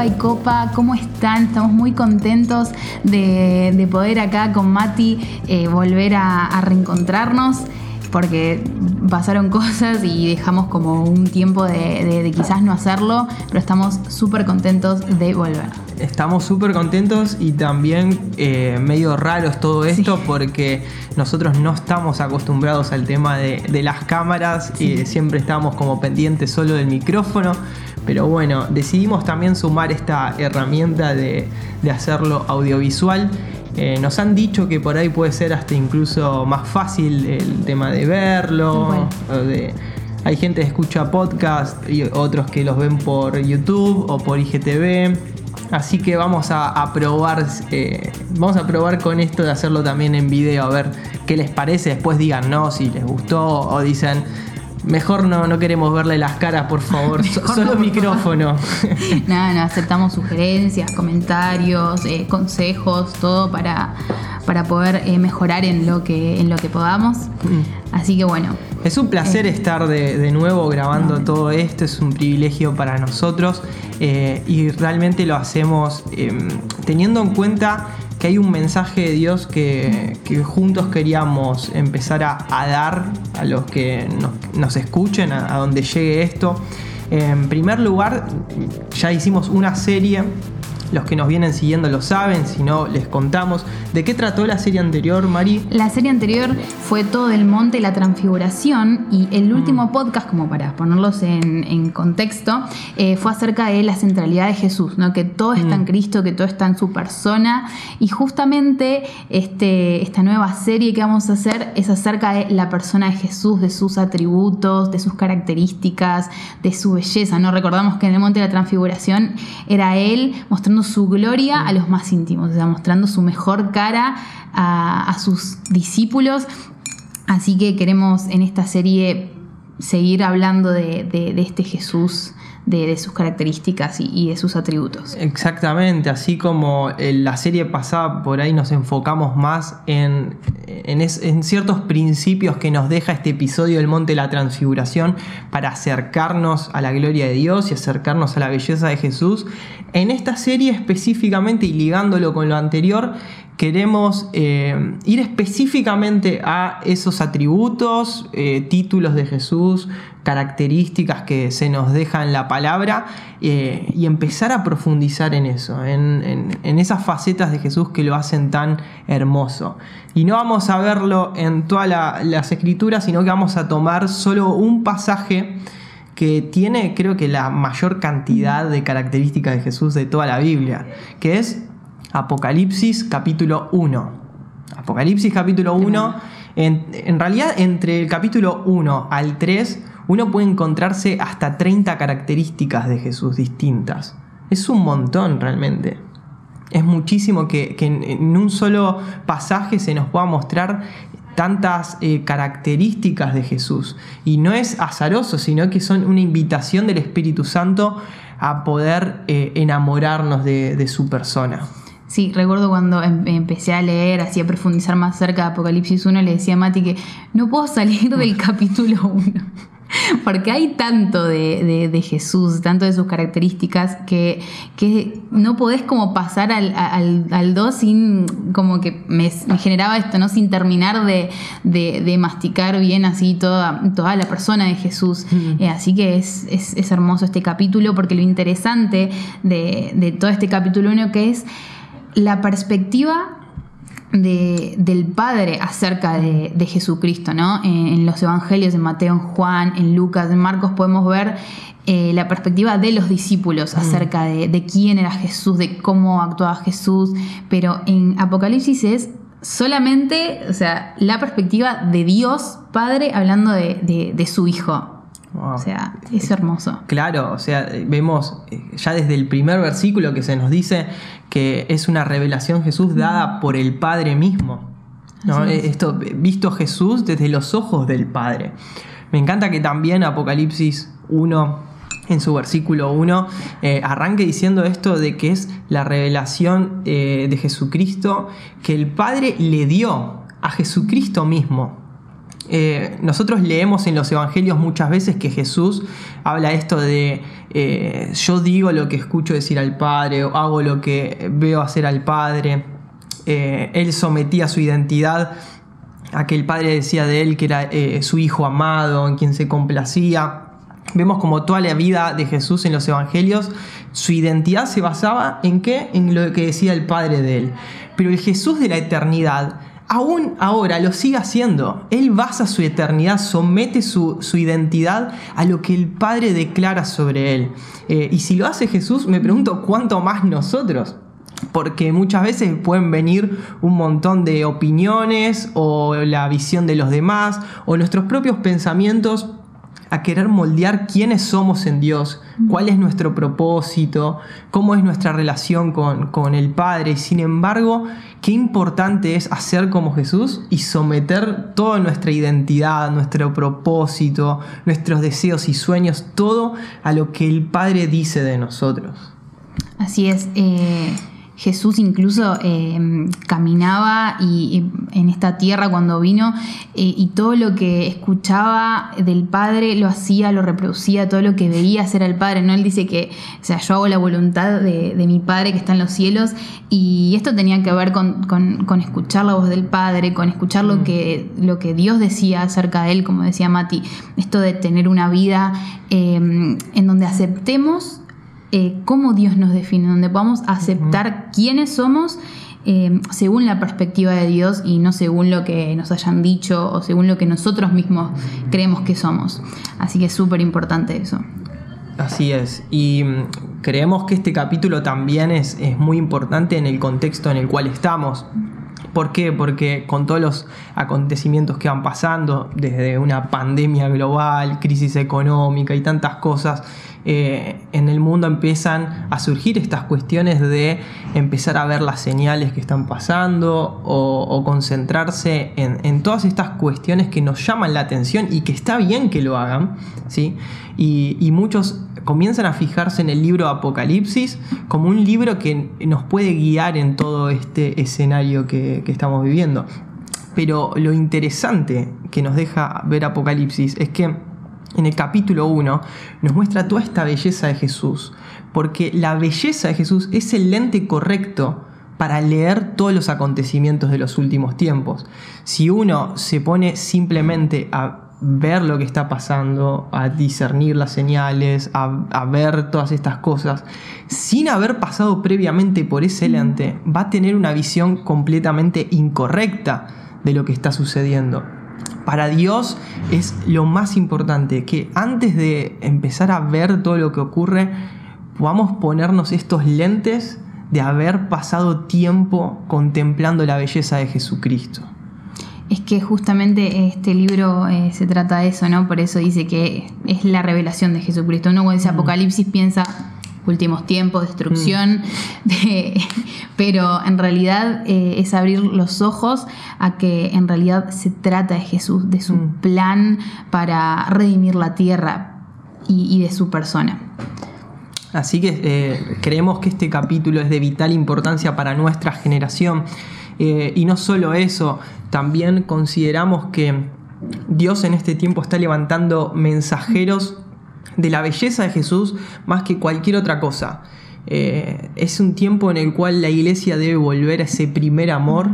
y Copa, ¿cómo están? Estamos muy contentos de, poder acá con Mati eh, volver a, reencontrarnos porque pasaron cosas y dejamos como un tiempo de, quizás no hacerlo, pero estamos súper contentos de volver. Estamos súper contentos y también eh, medio raros todo esto porque nosotros no estamos acostumbrados al tema de, las cámaras y siempre estamos como pendientes solo del micrófono. Pero bueno, decidimos también sumar esta herramienta de, hacerlo audiovisual. Eh, nos han dicho que por ahí puede ser hasta incluso más fácil el tema de verlo. hay gente que escucha podcast y otros que los ven por YouTube o por IGTV. Así que vamos a, probar, eh, vamos a probar con esto de hacerlo también en video, a ver qué les parece. Después digan no si les gustó o dicen Mejor no, no queremos verle las caras, por favor. Solo micrófono. Nada, no, aceptamos sugerencias, comentarios, eh, consejos, todo para, para poder eh, mejorar en lo que, en lo que podamos. Mm. Así que bueno. Es un placer eh, estar de, nuevo grabando todo esto, es un privilegio para nosotros y realmente lo hacemos em, teniendo en cuenta que hay un mensaje de Dios que, juntos queríamos empezar a, dar a los que nos, escuchen, a, a donde llegue esto. En primer lugar, ya hicimos una serie los que nos vienen siguiendo lo saben, si no les contamos. ¿De qué trató la serie anterior, Mari? La serie anterior fue todo el monte la transfiguración y el mm. último podcast, como para ponerlos en, contexto, eh, fue acerca de la centralidad de Jesús, ¿no? que todo está en mm. Cristo, que todo está en su persona y justamente este, esta nueva serie que vamos a hacer es acerca de la persona de Jesús, de sus atributos, de sus características, de su belleza. ¿no? Recordamos que en el monte de la transfiguración era Él mostrando su gloria a los más íntimos, o sea, mostrando su mejor cara a, sus discípulos. Así que queremos en esta serie seguir hablando de, de este Jesús de, sus características y, de sus atributos. Exactamente, así como en la serie pasada por ahí nos enfocamos más en, en, ciertos principios que nos deja este episodio del Monte de la Transfiguración para acercarnos a la gloria de Dios y acercarnos a la belleza de Jesús. En esta serie específicamente y ligándolo con lo anterior, queremos eh, ir específicamente a esos atributos, eh, títulos de Jesús, características que se nos dejan la palabra eh, y empezar a profundizar en eso, en, esas facetas de Jesús que lo hacen tan hermoso. Y no vamos a verlo en todas las escrituras, sino que vamos a tomar solo un pasaje que tiene creo que la mayor cantidad de características de Jesús de toda la Biblia, que es Apocalipsis capítulo 1. Apocalipsis capítulo 1, en, en realidad entre el capítulo 1 al 3 uno puede encontrarse hasta 30 características de Jesús distintas. Es un montón realmente. Es muchísimo que, en, un solo pasaje se nos pueda mostrar tantas eh, características de Jesús. Y no es azaroso, sino que son una invitación del Espíritu Santo a poder eh, enamorarnos de, su persona. Sí, recuerdo cuando em, empecé a leer, así a profundizar más cerca de Apocalipsis 1, le decía a Mati que no puedo salir del capítulo 1. Porque hay tanto de, Jesús, tanto de sus características, que, que no podés como pasar al, al, 2 sin, como que me, generaba esto, ¿no? Sin terminar de, masticar bien así toda, toda la persona de Jesús. Eh, así que es, es, hermoso este capítulo, porque lo interesante de, de todo este capítulo 1 que es la perspectiva del Padre acerca de, Jesucristo, ¿no? En, los evangelios de Mateo, en Juan, en Lucas, en Marcos podemos ver eh, la perspectiva de los discípulos mm. acerca de, quién era Jesús, de cómo actuaba Jesús, pero en Apocalipsis es solamente, o sea, la perspectiva de Dios Padre hablando de su Hijo. O sea, es hermoso. Claro, o sea, vemos eh, ya desde el primer versículo que se nos dice que es una revelación Jesús dada por el Padre mismo. ¿no? Esto, visto Jesús desde los ojos del Padre. Me encanta que también Apocalipsis 1, en su versículo 1, eh, arranque diciendo esto de que es la revelación eh, de Jesucristo que el Padre le dio a Jesucristo mismo. Eh, nosotros leemos en los evangelios muchas veces que Jesús habla esto de eh, yo digo lo que escucho decir al Padre o hago lo que veo hacer al Padre. Eh, él sometía su identidad a que el Padre decía de él que era su Hijo amado, en quien se complacía. Vemos como toda la vida de Jesús en los evangelios, su identidad se basaba en qué? En lo que decía el Padre de él. Pero el Jesús de la eternidad aún ahora lo sigue haciendo. Él basa su eternidad, somete su, identidad a lo que el Padre declara sobre él. Eh, y si lo hace Jesús, me pregunto cuánto más nosotros. Porque muchas veces pueden venir un montón de opiniones o la visión de los demás o nuestros propios pensamientos a querer moldear quiénes somos en Dios, cuál es nuestro propósito, cómo es nuestra relación con, con el Padre. Sin embargo, qué importante es hacer como Jesús y someter toda nuestra identidad, nuestro propósito, nuestros deseos y sueños, todo a lo que el Padre dice de nosotros. Así es. Eh, Jesús incluso em, caminaba y, en esta tierra cuando vino eh, y todo lo que escuchaba del Padre lo hacía, lo reproducía, todo lo que veía hacer al Padre. ¿no? Él dice que, o sea, yo hago la voluntad de, mi Padre que está en los cielos y esto tenía que ver con, escuchar la voz del Padre, con escuchar lo mm. que, lo que Dios decía acerca de él, como decía Mati, esto de tener una vida em, en donde aceptemos eh, cómo Dios nos define, donde podamos aceptar quiénes somos eh, según la perspectiva de Dios y no según lo que nos hayan dicho o según lo que nosotros mismos creemos que somos. Así que es súper importante eso. Así es, y mm, creemos que este capítulo también es, es muy importante en el contexto en el cual estamos. ¿Por qué? Porque con todos los acontecimientos que van pasando, desde una pandemia global, crisis económica y tantas cosas, eh, en el mundo empiezan a surgir estas cuestiones de empezar a ver las señales que están pasando o, concentrarse en, todas estas cuestiones que nos llaman la atención y que está bien que lo hagan, ¿sí? Y, muchos comienzan a fijarse en el libro Apocalipsis como un libro que nos puede guiar en todo este escenario que estamos viviendo. Pero lo interesante que nos deja ver Apocalipsis es que en el capítulo 1 nos muestra toda esta belleza de Jesús, porque la belleza de Jesús es el lente correcto para leer todos los acontecimientos de los últimos tiempos. Si uno se pone simplemente a ver lo que está pasando, a discernir las señales, a, ver todas estas cosas, sin haber pasado previamente por ese lente, va a tener una visión completamente incorrecta de lo que está sucediendo para Dios es lo más importante, que antes de empezar a ver todo lo que ocurre, podamos ponernos estos lentes de haber pasado tiempo contemplando la belleza de Jesucristo. Es que justamente este libro eh, se trata de eso, ¿no? Por eso dice que es la revelación de Jesucristo. Uno cuando dice. Apocalipsis piensa últimos tiempos, destrucción, mm. pero en realidad eh, es abrir los ojos a que en realidad se trata de Jesús, de su mm. plan para redimir la tierra y, de su persona. Así que eh, creemos que este capítulo es de vital importancia para nuestra generación. Eh, y no solo eso, también consideramos que Dios en este tiempo está levantando mensajeros de la belleza de Jesús más que cualquier otra cosa. Eh, es un tiempo en el cual la iglesia debe volver a ese primer amor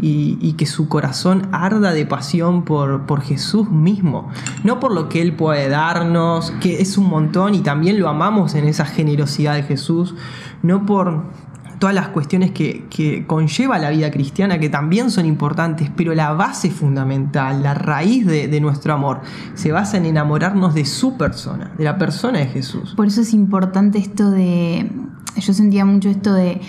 y, que su corazón arda de pasión por, por, Jesús mismo, no por lo que Él puede darnos, que es un montón y también lo amamos en esa generosidad de Jesús, no por todas las cuestiones que, conlleva la vida cristiana, que también son importantes, pero la base fundamental, la raíz de, nuestro amor, se basa en enamorarnos de su persona, de la persona de Jesús. Por eso es importante esto de, yo sentía mucho esto de,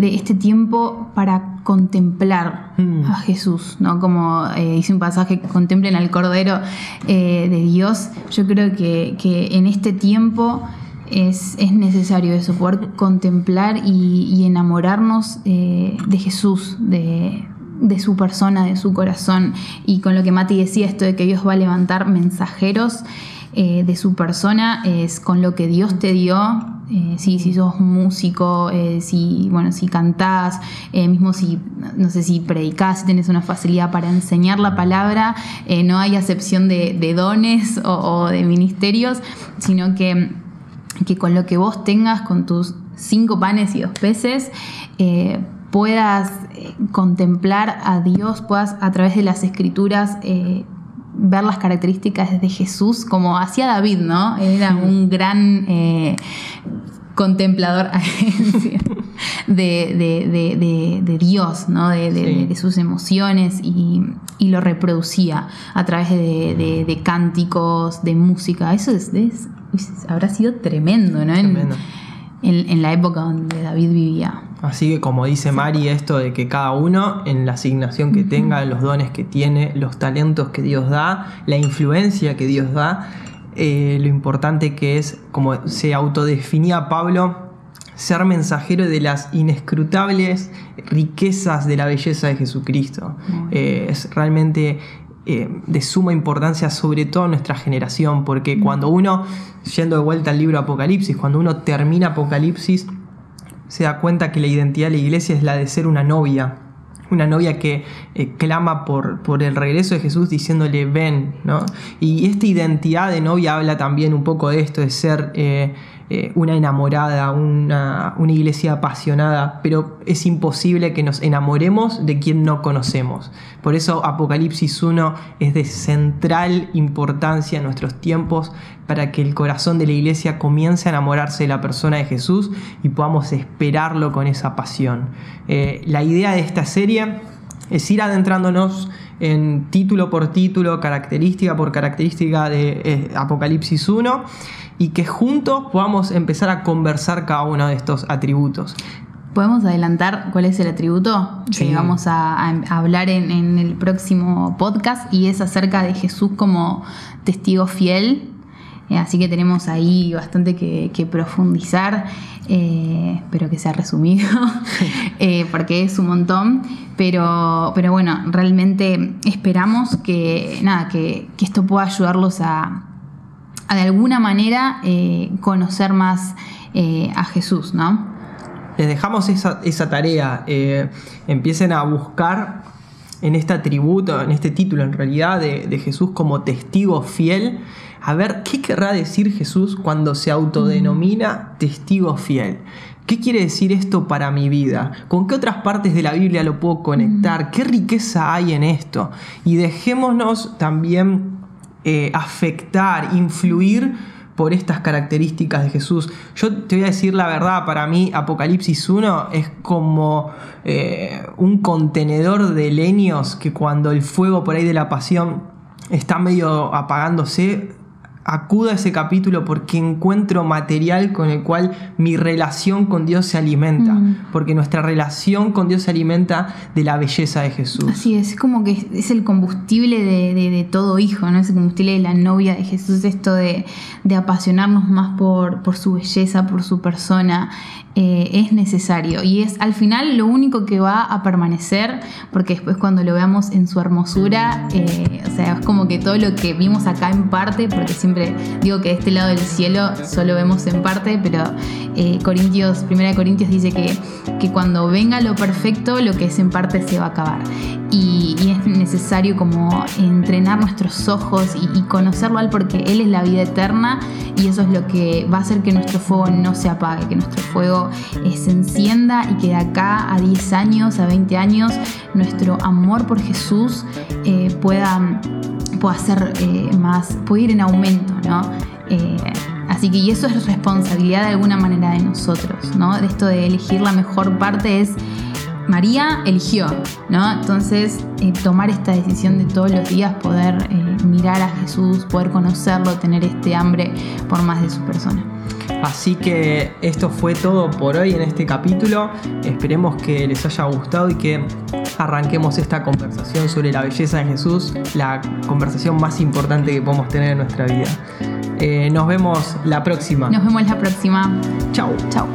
este tiempo para contemplar mm. a Jesús, ¿no? Como eh, dice un pasaje, contemplen al Cordero eh, de Dios. Yo creo que, que en este tiempo es, necesario eso, poder contemplar y, enamorarnos eh, de Jesús, de, su persona, de su corazón. Y con lo que Mati decía, esto de que Dios va a levantar mensajeros eh, de su persona es con lo que Dios te dio. Eh, si, sos músico, si, bueno, si cantás, mismo si, no sé, si predicás, si tienes una facilidad para enseñar la palabra, no hay acepción de, dones o, de ministerios, sino que, que con lo que vos tengas, con tus cinco panes y dos peces, puedas contemplar a Dios, puedas a través de las escrituras ver las características de Jesús como hacía David, ¿no? Era un gran eh, contemplador de, Dios, ¿no? De, sus emociones y, lo reproducía a través de, cánticos, de música. Eso es, habrá sido tremendo, ¿no? Tremendo. en la época donde David vivía. Así que como dice Mari, esto de que cada uno en la asignación que tenga, los dones que tiene, los talentos que Dios da, la influencia que Dios da, eh, lo importante que es, como se autodefinía Pablo, ser mensajero de las inescrutables riquezas de la belleza de Jesucristo. Eh, es realmente eh, de suma importancia, sobre todo en nuestra generación, porque cuando uno, yendo de vuelta al libro Apocalipsis, cuando uno termina Apocalipsis, se da cuenta que la identidad de la iglesia es la de ser una novia, una novia que eh, clama por, por, el regreso de Jesús diciéndole ven, ¿no? Y esta identidad de novia habla también un poco de esto, de ser eh, eh, una enamorada, una, iglesia apasionada, pero es imposible que nos enamoremos de quien no conocemos. Por eso Apocalipsis 1 es de central importancia en nuestros tiempos para que el corazón de la iglesia comience a enamorarse de la persona de Jesús y podamos esperarlo con esa pasión. Eh, la idea de esta serie es ir adentrándonos en título por título, característica por característica de eh, Apocalipsis 1 y que juntos podamos empezar a conversar cada uno de estos atributos. ¿Podemos adelantar cuál es el atributo que vamos a, hablar en, el próximo podcast? Y es acerca de Jesús como testigo fiel. Eh, así que tenemos ahí bastante que, profundizar, eh, espero que sea resumido, eh, porque es un montón. Pero, pero bueno, realmente esperamos que, nada, que esto pueda ayudarlos a, de alguna manera eh, conocer más a Jesús, ¿no? Les dejamos esa, tarea, empiecen a buscar en este atributo, en este título en realidad de, Jesús como testigo fiel, a ver qué querrá decir Jesús cuando se autodenomina testigo fiel. ¿Qué quiere decir esto para mi vida? ¿Con qué otras partes de la Biblia lo puedo conectar? ¿Qué riqueza hay en esto? Y dejémonos también eh, afectar, influir por estas características de Jesús. Yo te voy a decir la verdad, para mí Apocalipsis 1 es como eh, un contenedor de leños que cuando el fuego por ahí de la pasión está medio apagándose, acudo a ese capítulo porque encuentro material con el cual mi relación con Dios se alimenta, mm. porque nuestra relación con Dios se alimenta de la belleza de Jesús. Así es, es como que es el combustible de, todo hijo, ¿no? Es el combustible de la novia de Jesús, esto de, apasionarnos más por, por, su belleza, por su persona, eh, es necesario y es al final lo único que va a permanecer, porque después cuando lo veamos en su hermosura, eh, o sea, es como que todo lo que vimos acá en parte, porque siempre digo que de este lado del cielo solo vemos en parte, pero eh, Corintios, Primera de Corintios dice que, que cuando venga lo perfecto, lo que es en parte se va a acabar. Y, es necesario como entrenar nuestros ojos y, conocerlo al porque Él es la vida eterna y eso es lo que va a hacer que nuestro fuego no se apague, que nuestro fuego eh, se encienda y que de acá a 10 años, a 20 años, nuestro amor por Jesús eh, pueda, pueda ser eh, más, puede ir en aumento, ¿no? así que y eso es responsabilidad de alguna manera de nosotros, ¿no? De esto de elegir la mejor parte es María eligió, ¿no? Entonces, tomar esta decisión de todos los días, poder mirar a Jesús, poder conocerlo, tener este hambre por más de su persona. Así que esto fue todo por hoy en este capítulo. Esperemos que les haya gustado y que arranquemos esta conversación sobre la belleza de Jesús, la conversación más importante que podemos tener en nuestra vida. Eh, nos vemos la próxima. Nos vemos la próxima. Chao. Chao.